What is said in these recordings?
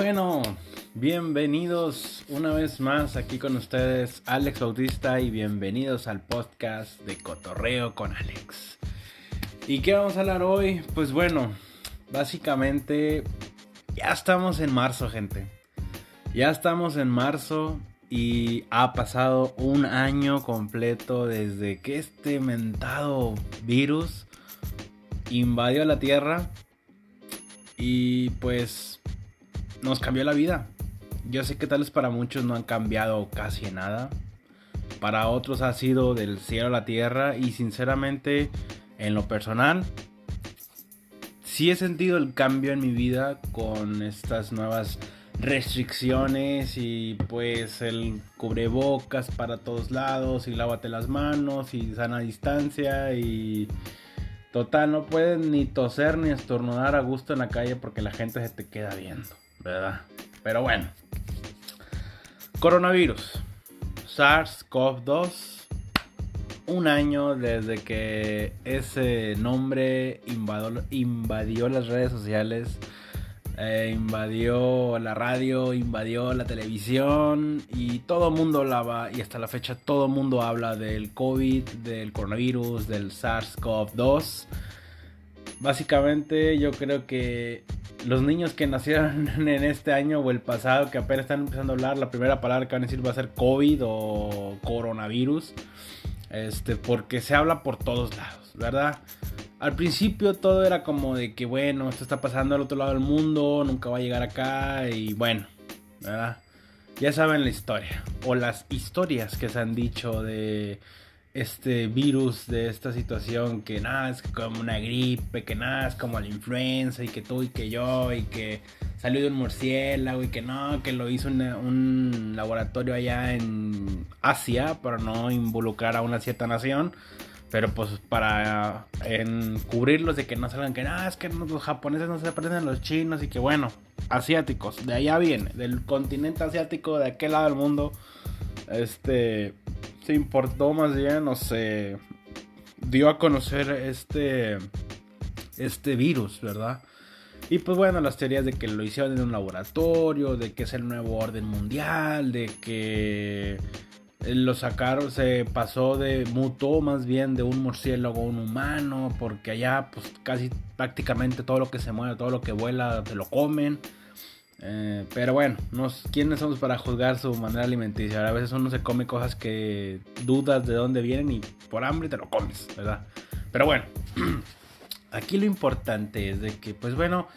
Bueno, bienvenidos una vez más aquí con ustedes Alex Bautista y bienvenidos al podcast de Cotorreo con Alex. ¿Y qué vamos a hablar hoy? Pues bueno, básicamente ya estamos en marzo, gente. Ya estamos en marzo y ha pasado un año completo desde que este mentado virus invadió la Tierra y pues nos cambió la vida. Yo sé que tal vez para muchos no han cambiado casi nada. Para otros ha sido del cielo a la tierra y sinceramente en lo personal sí he sentido el cambio en mi vida con estas nuevas restricciones y pues el cubrebocas para todos lados y lávate las manos y sana distancia y total no puedes ni toser ni estornudar a gusto en la calle porque la gente se te queda viendo, ¿verdad? Pero bueno. Coronavirus. SARS-CoV-2. Un año desde que ese nombre invadió, las redes sociales eh, invadió la radio, invadió la televisión y todo el mundo hablaba y hasta la fecha todo el mundo habla del COVID, del coronavirus, del SARS-CoV-2. Básicamente yo creo que los niños que nacieron en este año o el pasado que apenas están empezando a hablar, la primera palabra que van a decir va a ser COVID o coronavirus. Este, porque se habla por todos lados, ¿verdad? Al principio todo era como de que, bueno, esto está pasando al otro lado del mundo, nunca va a llegar acá y bueno, ¿verdad? Ya saben la historia o las historias que se han dicho de este virus, de esta situación, que nada es como una gripe, que nada es como la influenza y que tú y que yo y que salió de un murciélago y que no, que lo hizo un laboratorio allá en Asia para no involucrar a una cierta nación. Pero pues para encubrirlos de que no salgan que nada, es que los japoneses no se parecen a los chinos y que bueno, asiáticos, de allá viene, del continente asiático, de aquel lado del mundo, este, se importó más bien o se dio a conocer este, este virus, ¿verdad? Y pues bueno, las teorías de que lo hicieron en un laboratorio, de que es el nuevo orden mundial, de que lo sacaron, se pasó de, mutó más bien de un murciélago a un humano, porque allá pues casi prácticamente todo lo que se mueve, todo lo que vuela, te lo comen. Eh, pero bueno, nos, ¿quiénes somos para juzgar su manera alimenticia? A veces uno se come cosas que dudas de dónde vienen y por hambre te lo comes, ¿verdad? Pero bueno, aquí lo importante es de que, pues bueno,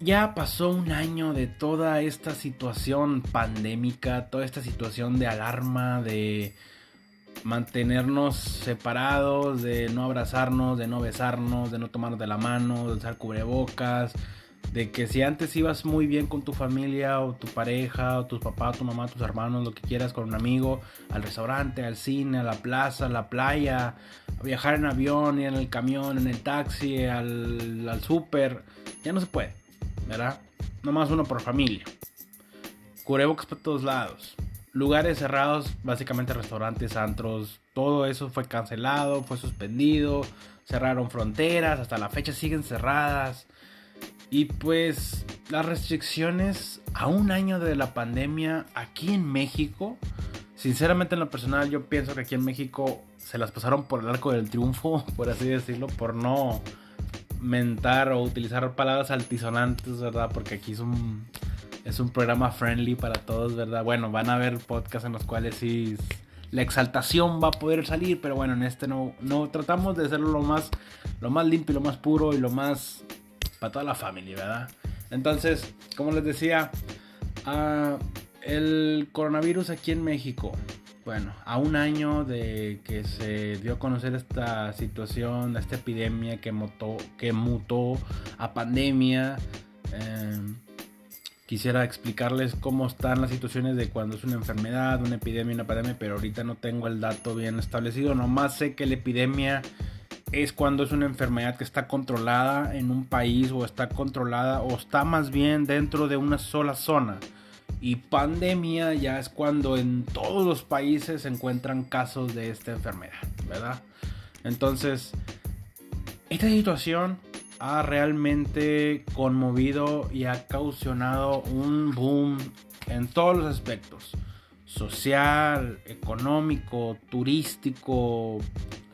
ya pasó un año de toda esta situación pandémica, toda esta situación de alarma, de mantenernos separados, de no abrazarnos, de no besarnos, de no tomarnos de la mano, de usar cubrebocas, de que si antes ibas muy bien con tu familia o tu pareja o tus papás, tu mamá, tus hermanos, lo que quieras, con un amigo, al restaurante, al cine, a la plaza, a la playa, a viajar en avión y en el camión, en el taxi, al, al súper, ya no se puede ¿verdad? Nomás uno por familia. Cubrebocas por todos lados. Lugares cerrados, básicamente restaurantes, antros, todo eso fue cancelado, fue suspendido, cerraron fronteras, hasta la fecha siguen cerradas. Y pues las restricciones a un año de la pandemia aquí en México, sinceramente en lo personal yo pienso que aquí en México se las pasaron por el arco del triunfo, por así decirlo, por no mentar o utilizar palabras altisonantes, ¿verdad? Porque aquí es un, es un programa friendly para todos, ¿verdad? Bueno, van a haber podcasts en los cuales sí la exaltación va a poder salir, pero bueno, en este no, no tratamos de hacerlo lo más, lo más limpio, lo más puro y lo más para toda la familia, ¿verdad? Entonces, como les decía, uh, el coronavirus aquí en México bueno, a un año de que se dio a conocer esta situación, esta epidemia que, mutó, que mutó a pandemia, em, quisiera explicarles cómo están las situaciones de cuando es una enfermedad, una epidemia, una pandemia, pero ahorita no tengo el dato bien establecido. Nomás sé que la epidemia es cuando es una enfermedad que está controlada en un país o está controlada o está más bien dentro de una sola zona. Y pandemia ya es cuando en todos los países se encuentran casos de esta enfermedad, ¿verdad? Entonces, esta situación ha realmente conmovido y ha causado un boom en todos los aspectos. Social, económico, turístico,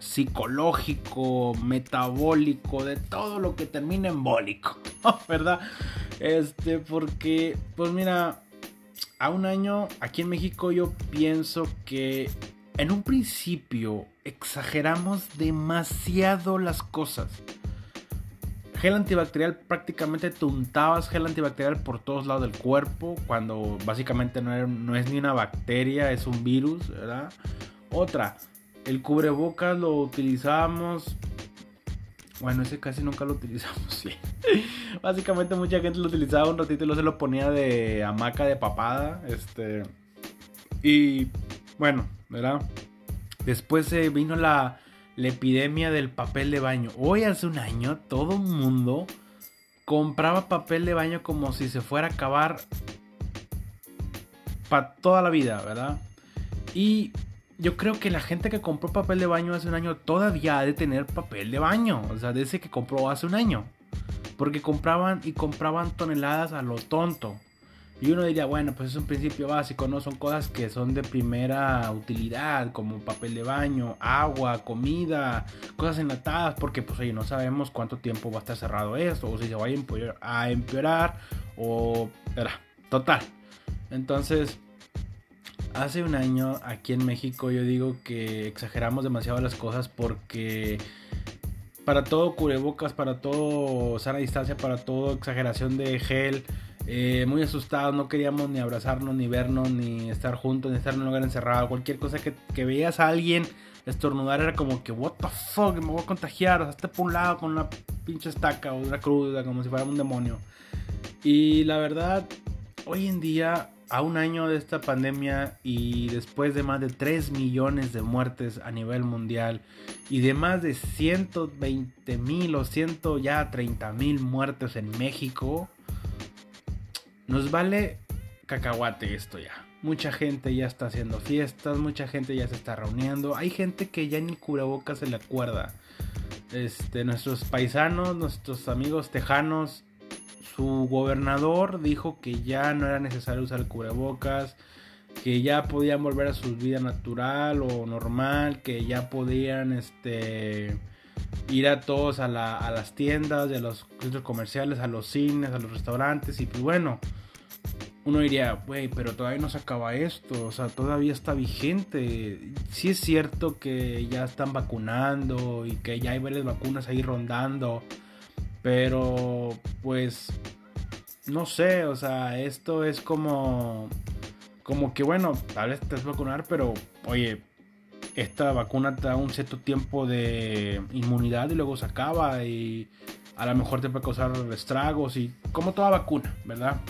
psicológico, metabólico, de todo lo que termina en bólico, ¿verdad? Este, porque, pues mira, a un año aquí en México yo pienso que en un principio exageramos demasiado las cosas. Gel antibacterial prácticamente te untabas gel antibacterial por todos lados del cuerpo cuando básicamente no es ni una bacteria, es un virus, ¿verdad? Otra, el cubrebocas lo utilizábamos. Bueno, ese casi nunca lo utilizamos, sí. Básicamente mucha gente lo utilizaba un ratito y luego se lo ponía de hamaca de papada. Este. Y bueno, ¿verdad? Después vino la, la epidemia del papel de baño. Hoy hace un año todo el mundo compraba papel de baño como si se fuera a acabar para toda la vida, ¿verdad? Y yo creo que la gente que compró papel de baño hace un año todavía ha de tener papel de baño. O sea, de ese que compró hace un año. Porque compraban y compraban toneladas a lo tonto. Y uno diría, bueno, pues es un principio básico, ¿no? Son cosas que son de primera utilidad, como papel de baño, agua, comida, cosas enlatadas, porque pues oye, no sabemos cuánto tiempo va a estar cerrado esto, o si se va a empeorar, a empeorar o... Era, total. Entonces, hace un año aquí en México yo digo que exageramos demasiado las cosas porque para todo cubrebocas, para todo sana distancia, para todo exageración de gel, eh, muy asustados, no queríamos ni abrazarnos, ni vernos, ni estar juntos, ni estar en un lugar encerrado. Cualquier cosa que, que veías a alguien estornudar era como que, what the fuck, me voy a contagiar, o sea, esté por un lado con una pinche estaca o una cruda, como si fuera un demonio. Y la verdad, hoy en día a un año de esta pandemia y después de más de 3 millones de muertes a nivel mundial y de más de 120 mil o 100 ya 30 mil muertes en México, nos vale cacahuate esto ya. Mucha gente ya está haciendo fiestas, mucha gente ya se está reuniendo. Hay gente que ya ni cubrebocas se le acuerda. Este, nuestros paisanos, nuestros amigos tejanos su gobernador dijo que ya no era necesario usar cubrebocas, que ya podían volver a su vida natural o normal, que ya podían este, ir a todos a, las tiendas, a los centros comerciales, a los cines, a los restaurantes y pues bueno. Uno diría, güey, pero todavía no se acaba esto, o sea, todavía está vigente. Sí es cierto que ya están vacunando y que ya hay varias vacunas ahí rondando, pero pues no sé, o sea, esto es como como que bueno, tal vez te vas a vacunar, pero oye, esta vacuna te da un cierto tiempo de inmunidad y luego se acaba y a lo mejor te puede causar estragos y como toda vacuna, ¿verdad?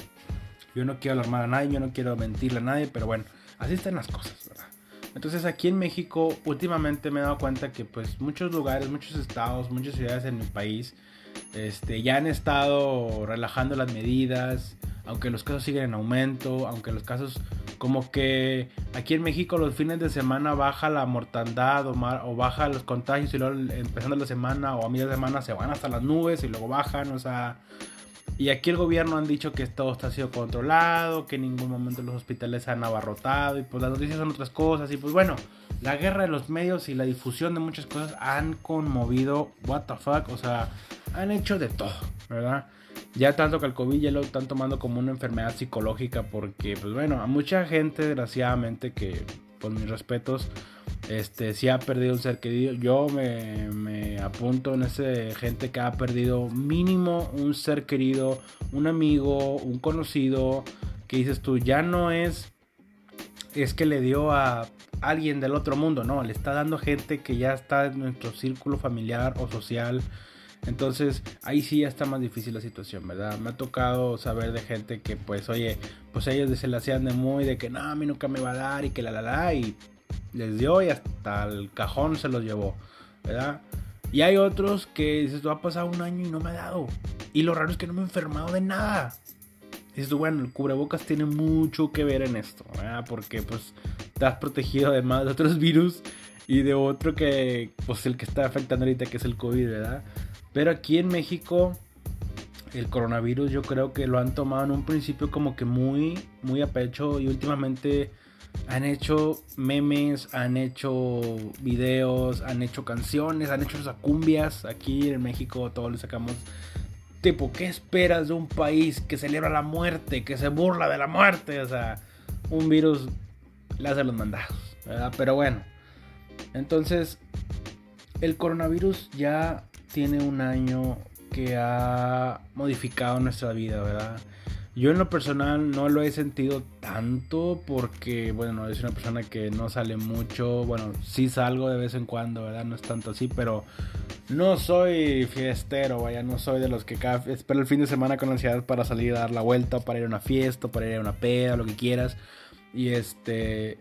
Yo no quiero alarmar a nadie, yo no quiero mentirle a nadie, pero bueno, así están las cosas, ¿verdad? Entonces aquí en México últimamente me he dado cuenta que pues muchos lugares, muchos estados, muchas ciudades en mi país este, ya han estado relajando las medidas, aunque los casos siguen en aumento, aunque los casos como que aquí en México los fines de semana baja la mortandad o, baja los contagios y luego empezando la semana o a media semana se van hasta las nubes y luego bajan, o sea... Y aquí el gobierno han dicho que todo está sido controlado, que en ningún momento los hospitales se han abarrotado y pues las noticias son otras cosas y pues bueno, la guerra de los medios y la difusión de muchas cosas han conmovido, what the fuck, o sea, han hecho de todo, ¿verdad? Ya tanto que el COVID ya lo están tomando como una enfermedad psicológica porque, pues bueno, a mucha gente, desgraciadamente, que por mis respetos, este, sí ha perdido un ser querido. Yo me, me apunto en ese gente que ha perdido mínimo un ser querido, un amigo, un conocido, que dices tú, ya no es, es que le dio a alguien del otro mundo, no, le está dando gente que ya está en nuestro círculo familiar o social entonces ahí sí ya está más difícil la situación, ¿verdad? Me ha tocado saber de gente que pues oye, pues ellos se la hacían de muy de que no, a mí nunca me va a dar y que la la la y les dio y hasta el cajón se los llevó, ¿verdad? Y hay otros que dices, tú ha pasado un año y no me ha dado. Y lo raro es que no me he enfermado de nada. dices tú, bueno, el cubrebocas tiene mucho que ver en esto, ¿verdad? Porque pues has protegido además de otros virus y de otro que, pues el que está afectando ahorita, que es el COVID, ¿verdad? Pero aquí en México el coronavirus yo creo que lo han tomado en un principio como que muy, muy a pecho y últimamente han hecho memes, han hecho videos, han hecho canciones, han hecho cumbias. Aquí en México todos le sacamos tipo, ¿qué esperas de un país que celebra la muerte, que se burla de la muerte? O sea, un virus le hace los mandados, ¿verdad? Pero bueno, entonces el coronavirus ya tiene un año que ha modificado nuestra vida, ¿verdad? Yo en lo personal no lo he sentido tanto porque, bueno, es una persona que no sale mucho, bueno, sí salgo de vez en cuando, ¿verdad? No es tanto así, pero no soy fiestero, vaya, no soy de los que espero el fin de semana con ansiedad para salir a dar la vuelta, para ir a una fiesta, para ir a una peda, lo que quieras. Y este,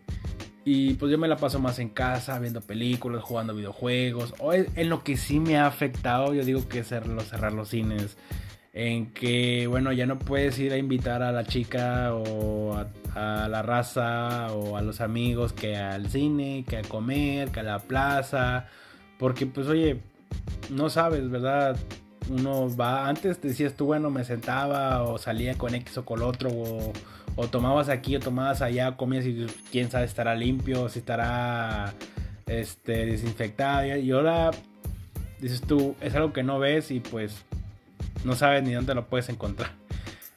y pues yo me la paso más en casa, viendo películas, jugando videojuegos. O en lo que sí me ha afectado, yo digo que es cerrar los cines. En que, bueno, ya no puedes ir a invitar a la chica o a, la raza o a los amigos que al cine, que a comer, que a la plaza. Porque pues oye, no sabes, ¿verdad? Uno va, antes decías tú, bueno, me sentaba o salía con X o con otro o o tomabas aquí o tomabas allá, comías y quién sabe estará limpio, si estará este, desinfectado. Y ahora dices tú, es algo que no ves y pues no sabes ni dónde lo puedes encontrar.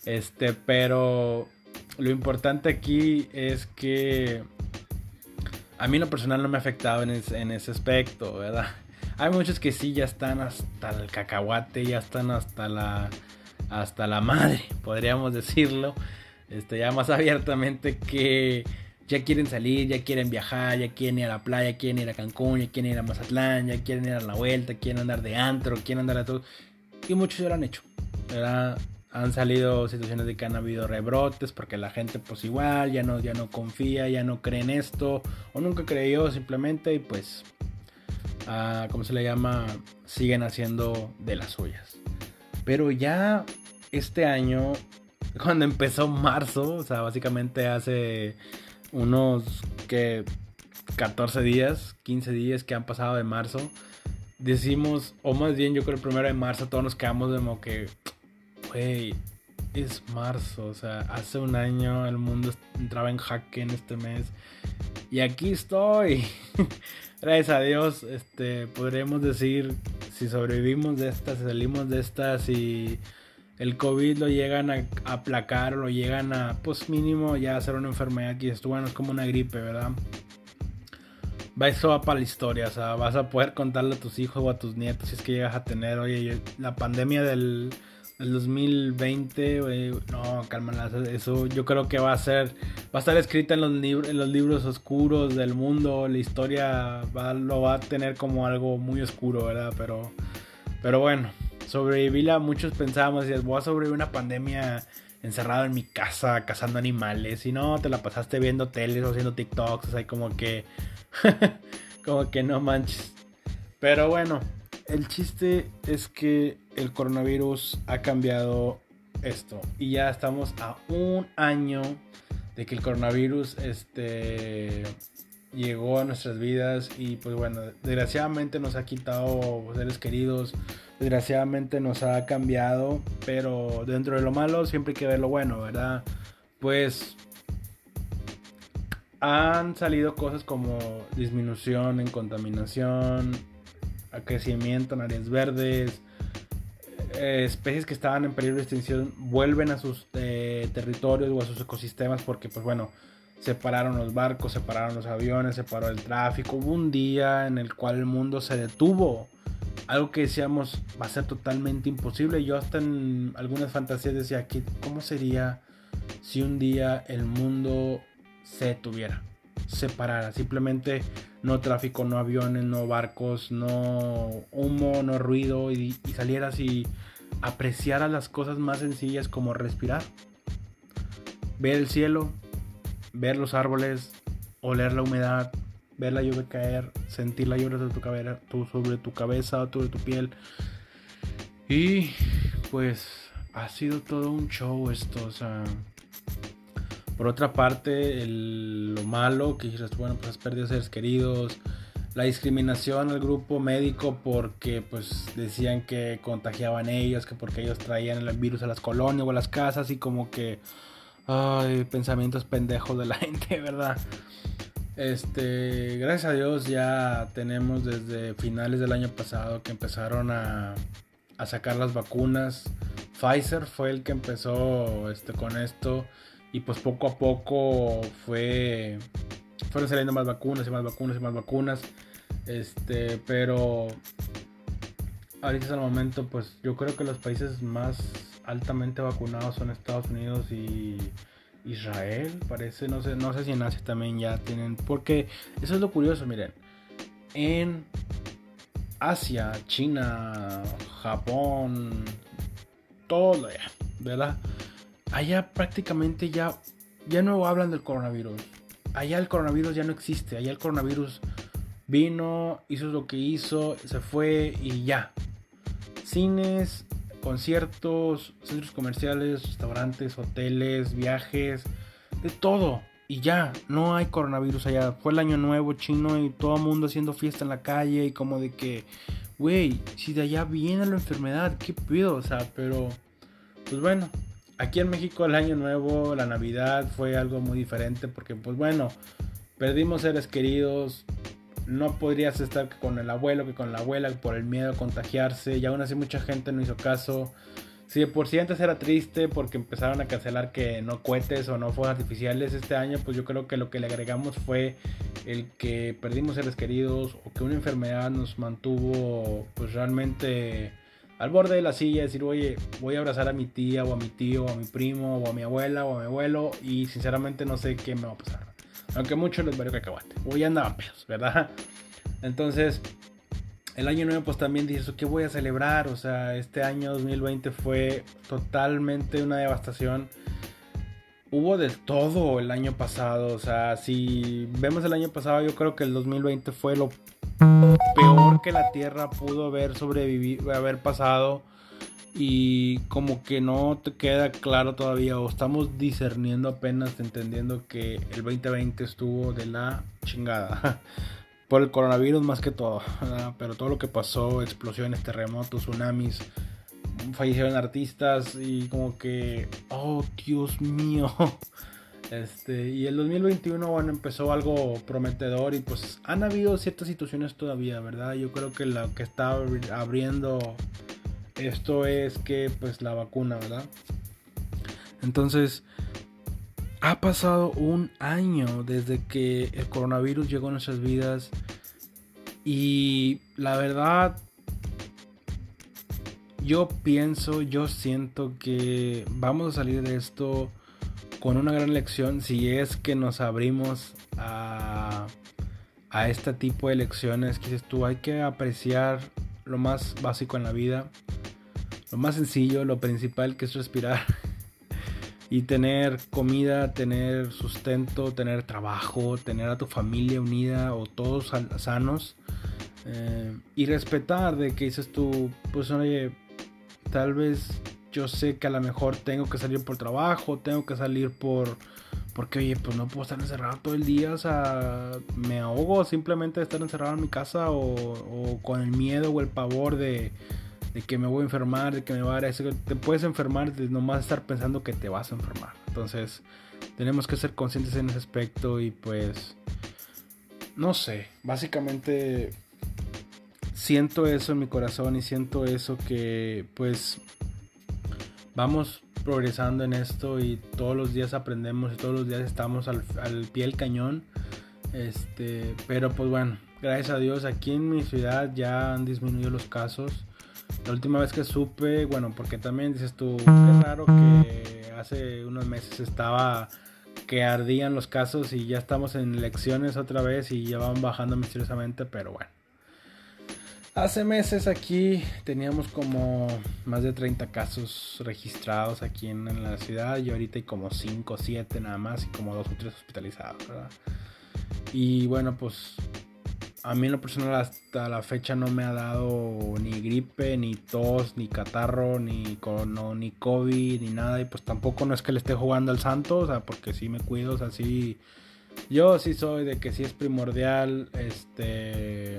Este, pero lo importante aquí es que a mí en lo personal no me ha afectado en, en ese aspecto, ¿verdad? Hay muchos que sí ya están hasta el cacahuate, ya están hasta la hasta la madre, podríamos decirlo este, ya más abiertamente que ya quieren salir, ya quieren viajar, ya quieren ir a la playa, quieren ir a Cancún, ya quieren ir a Mazatlán, ya quieren ir a la vuelta, quieren andar de antro, quieren andar a todo. Y muchos ya lo han hecho. Han salido situaciones de que han habido rebrotes porque la gente pues igual ya no, ya no confía, ya no cree en esto o nunca creyó simplemente y pues, ah, ¿cómo se le llama? Siguen haciendo de las suyas. Pero ya este año cuando empezó marzo, o sea, básicamente hace unos que 14 días, 15 días que han pasado de marzo, decimos, o más bien yo creo el primero de marzo todos nos quedamos como que, güey, es marzo, o sea, hace un año el mundo entraba en jaque en este mes. Y aquí estoy. Gracias a Dios, este, podremos decir si sobrevivimos de estas, si salimos de estas y el COVID lo llegan a aplacar, lo llegan a, pues mínimo, ya hacer una enfermedad que esto, bueno, es como una gripe, ¿verdad? Va, eso va para la historia, o sea, vas a poder contarle a tus hijos o a tus nietos si es que llegas a tener, oye, la pandemia del, 2020, no, calma, eso yo creo que va a ser, va a estar escrita en los, libros, en los libros oscuros del mundo, la historia va, lo va a tener como algo muy oscuro, ¿verdad? Pero, pero bueno sobrevivir muchos pensábamos, decías, voy a sobrevivir una pandemia encerrado en mi casa cazando animales y no, te la pasaste viendo teles o haciendo TikToks, o sea, como que, como que no manches. Pero bueno, el chiste es que el coronavirus ha cambiado esto y ya estamos a un año de que el coronavirus este llegó a nuestras vidas y pues bueno, desgraciadamente nos ha quitado seres queridos, desgraciadamente nos ha cambiado, pero dentro de lo malo siempre hay que ver lo bueno, ¿verdad? Pues han salido cosas como disminución en contaminación, crecimiento en áreas verdes, eh, especies que estaban en peligro de extinción vuelven a sus eh, territorios o a sus ecosistemas porque pues bueno, separaron los barcos, separaron los aviones, separó el tráfico. Hubo un día en el cual el mundo se detuvo. Algo que decíamos va a ser totalmente imposible. Yo hasta en algunas fantasías decía, ¿cómo sería si un día el mundo se detuviera? Separara. Simplemente no tráfico, no aviones, no barcos, no humo, no ruido. Y, y salieras y apreciaras las cosas más sencillas como respirar. Ver el cielo, ver los árboles, oler la humedad, ver la lluvia caer, sentir la lluvia sobre tu, cabeza, sobre tu piel. Y pues ha sido todo un show esto, o sea... Por otra parte, lo malo, que dices, bueno, pues has perdido seres queridos, la discriminación al grupo médico porque pues decían que contagiaban ellos, que porque ellos traían el virus a las colonias o a las casas y como que ay, pensamientos pendejos de la gente, ¿verdad? Este, gracias a Dios ya tenemos desde finales del año pasado que empezaron a, a sacar las vacunas. Pfizer fue el que empezó este, con esto y pues poco a poco fue fueron saliendo más vacunas y más vacunas y más vacunas. Este, pero ahorita es el momento, pues yo creo que los países más altamente vacunados son Estados Unidos y Israel, parece, no sé, no sé si en Asia también ya tienen, porque eso es lo curioso, miren, en Asia, China, Japón, todo allá, ¿verdad? Allá prácticamente ya, ya no hablan del coronavirus. Allá el coronavirus ya no existe, allá el coronavirus Vino, hizo lo que hizo, se fue y ya. Cines, conciertos, centros comerciales, restaurantes, hoteles, viajes, de todo. Y ya, no hay coronavirus allá. Fue el año nuevo chino y todo el mundo haciendo fiesta en la calle y como de que, güey, si de allá viene la enfermedad, ¿qué pido? O sea, pero, pues bueno, aquí en México el año nuevo, la Navidad fue algo muy diferente porque, pues bueno, perdimos seres queridos, no podrías estar con el abuelo, que con la abuela, por el miedo a contagiarse. Y aún así mucha gente no hizo caso. Si de por sí antes era triste porque empezaron a cancelar que no cohetes o no fuegos artificiales este año, pues yo creo que lo que le agregamos fue el que perdimos seres queridos o que una enfermedad nos mantuvo pues realmente al borde de la silla, decir, oye, voy a abrazar a mi tía o a mi tío o a mi primo o a mi abuela o a mi abuelo y sinceramente no sé qué me va a pasar. Aunque mucho les valió cacahuate. Hoy andaban pedos, ¿verdad? Entonces, el año nuevo pues también dices, ¿qué voy a celebrar? O sea, este año 2020 fue totalmente una devastación. Hubo de todo el año pasado. O sea, si vemos el año pasado, yo creo que el 2020 fue lo peor que la Tierra pudo haber sobrevivido, haber pasado y como que no te queda claro todavía o estamos discerniendo apenas entendiendo que el 2020 estuvo de la chingada. Por el coronavirus más que todo pero todo lo que pasó explosiones terremotos tsunamis fallecieron artistas y como que oh Dios mío. Este y el 2021 bueno empezó algo prometedor y pues han habido ciertas situaciones todavía verdad yo creo que la que está abriendo esto es que pues la vacuna, ¿verdad? Entonces, ha pasado un año desde que el coronavirus llegó a nuestras vidas y la verdad yo pienso, yo siento que vamos a salir de esto con una gran lección si es que nos abrimos a, a este tipo de lecciones que dices tú, hay que apreciar lo más básico en la vida lo más sencillo, lo principal que es respirar y tener comida, tener sustento, tener trabajo, tener a tu familia unida o todos sanos eh, y respetar de que dices tú, pues oye, tal vez yo sé que a lo mejor tengo que salir por trabajo, tengo que salir por porque oye, pues no puedo estar encerrado todo el día, o sea, me ahogo simplemente de estar encerrado en mi casa o con el miedo o el pavor de de que me voy a enfermar, de que me va a dar eso. Te puedes enfermar de nomás estar pensando que te vas a enfermar. Entonces, tenemos que ser conscientes en ese aspecto y pues, no sé, básicamente siento eso en mi corazón y siento eso que pues vamos progresando en esto y todos los días aprendemos y todos los días estamos al, al pie del cañón. Este, pero pues bueno, gracias a Dios aquí en mi ciudad ya han disminuido los casos. La última vez que supe, bueno, porque también dices tú, qué raro que hace unos meses estaba que ardían los casos y ya estamos en elecciones otra vez y ya van bajando misteriosamente, pero bueno. Hace meses aquí teníamos como más de 30 casos registrados aquí en, la ciudad y ahorita hay como 5 o 7 nada más y como 2 o 3 hospitalizados, ¿verdad? Y bueno, pues a mí en lo personal hasta la fecha no me ha dado ni gripe, ni tos, ni catarro, ni, ni COVID, ni nada. Y pues tampoco no es que le esté jugando al santo, o sea, porque sí me cuido, o sea, sí, Yo sí soy de que si es primordial, este,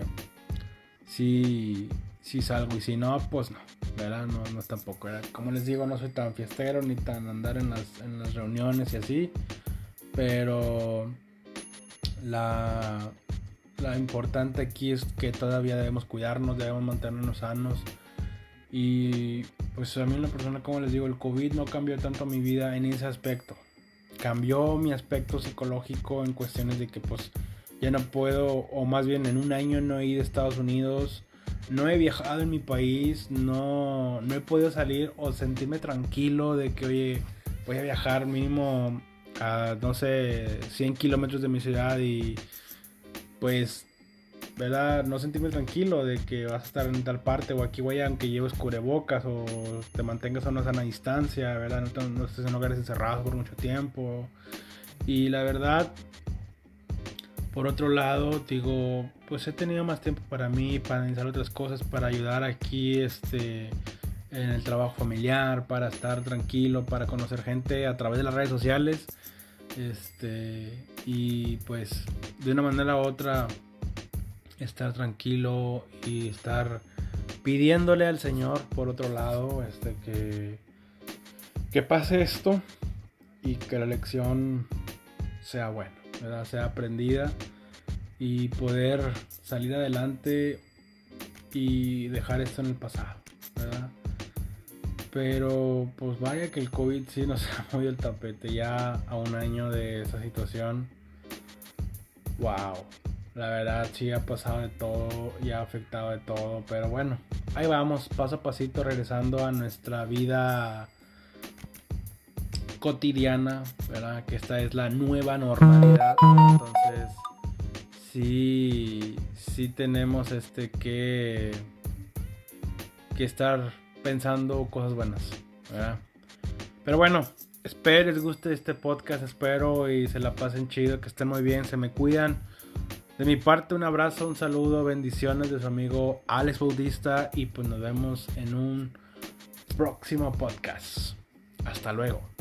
sí, sí salgo y si no, pues no, ¿verdad? No, no tampoco. Como les digo, no soy tan fiestero ni tan andar en las, en las reuniones y así, pero la, la importante aquí es que todavía debemos cuidarnos, debemos mantenernos sanos. Y pues a mí una persona, como les digo, el COVID no cambió tanto mi vida en ese aspecto. Cambió mi aspecto psicológico en cuestiones de que pues ya no puedo, o más bien en un año no he ido a Estados Unidos, no he viajado en mi país, no, no he podido salir o sentirme tranquilo de que, oye, voy a viajar mínimo a, no sé, 100 kilómetros de mi ciudad y pues, ¿verdad? No sentirme tranquilo de que vas a estar en tal parte o aquí voy aunque lleves cubrebocas o te mantengas a una sana distancia, ¿verdad? No, no estés en lugares encerrados por mucho tiempo. Y la verdad, por otro lado, digo, pues he tenido más tiempo para mí, para iniciar otras cosas, para ayudar aquí, este en el trabajo familiar, para estar tranquilo, para conocer gente a través de las redes sociales. Este, y pues de una manera u otra estar tranquilo y estar pidiéndole al Señor por otro lado este que que pase esto y que la lección sea buena, ¿verdad? sea aprendida y poder salir adelante y dejar esto en el pasado. Pero pues vaya que el COVID sí nos ha movido el tapete ya a un año de esa situación. Wow. La verdad sí ha pasado de todo y ha afectado de todo. Pero bueno, ahí vamos, paso a pasito regresando a nuestra vida cotidiana, ¿verdad? Que esta es la nueva normalidad. Entonces, sí, sí tenemos este que, que estar pensando cosas buenas. Pero bueno, espero les guste este podcast, espero y se la pasen chido, que estén muy bien, se me cuidan. De mi parte, un abrazo, un saludo, bendiciones de su amigo Alex Bautista y pues nos vemos en un próximo podcast. Hasta luego.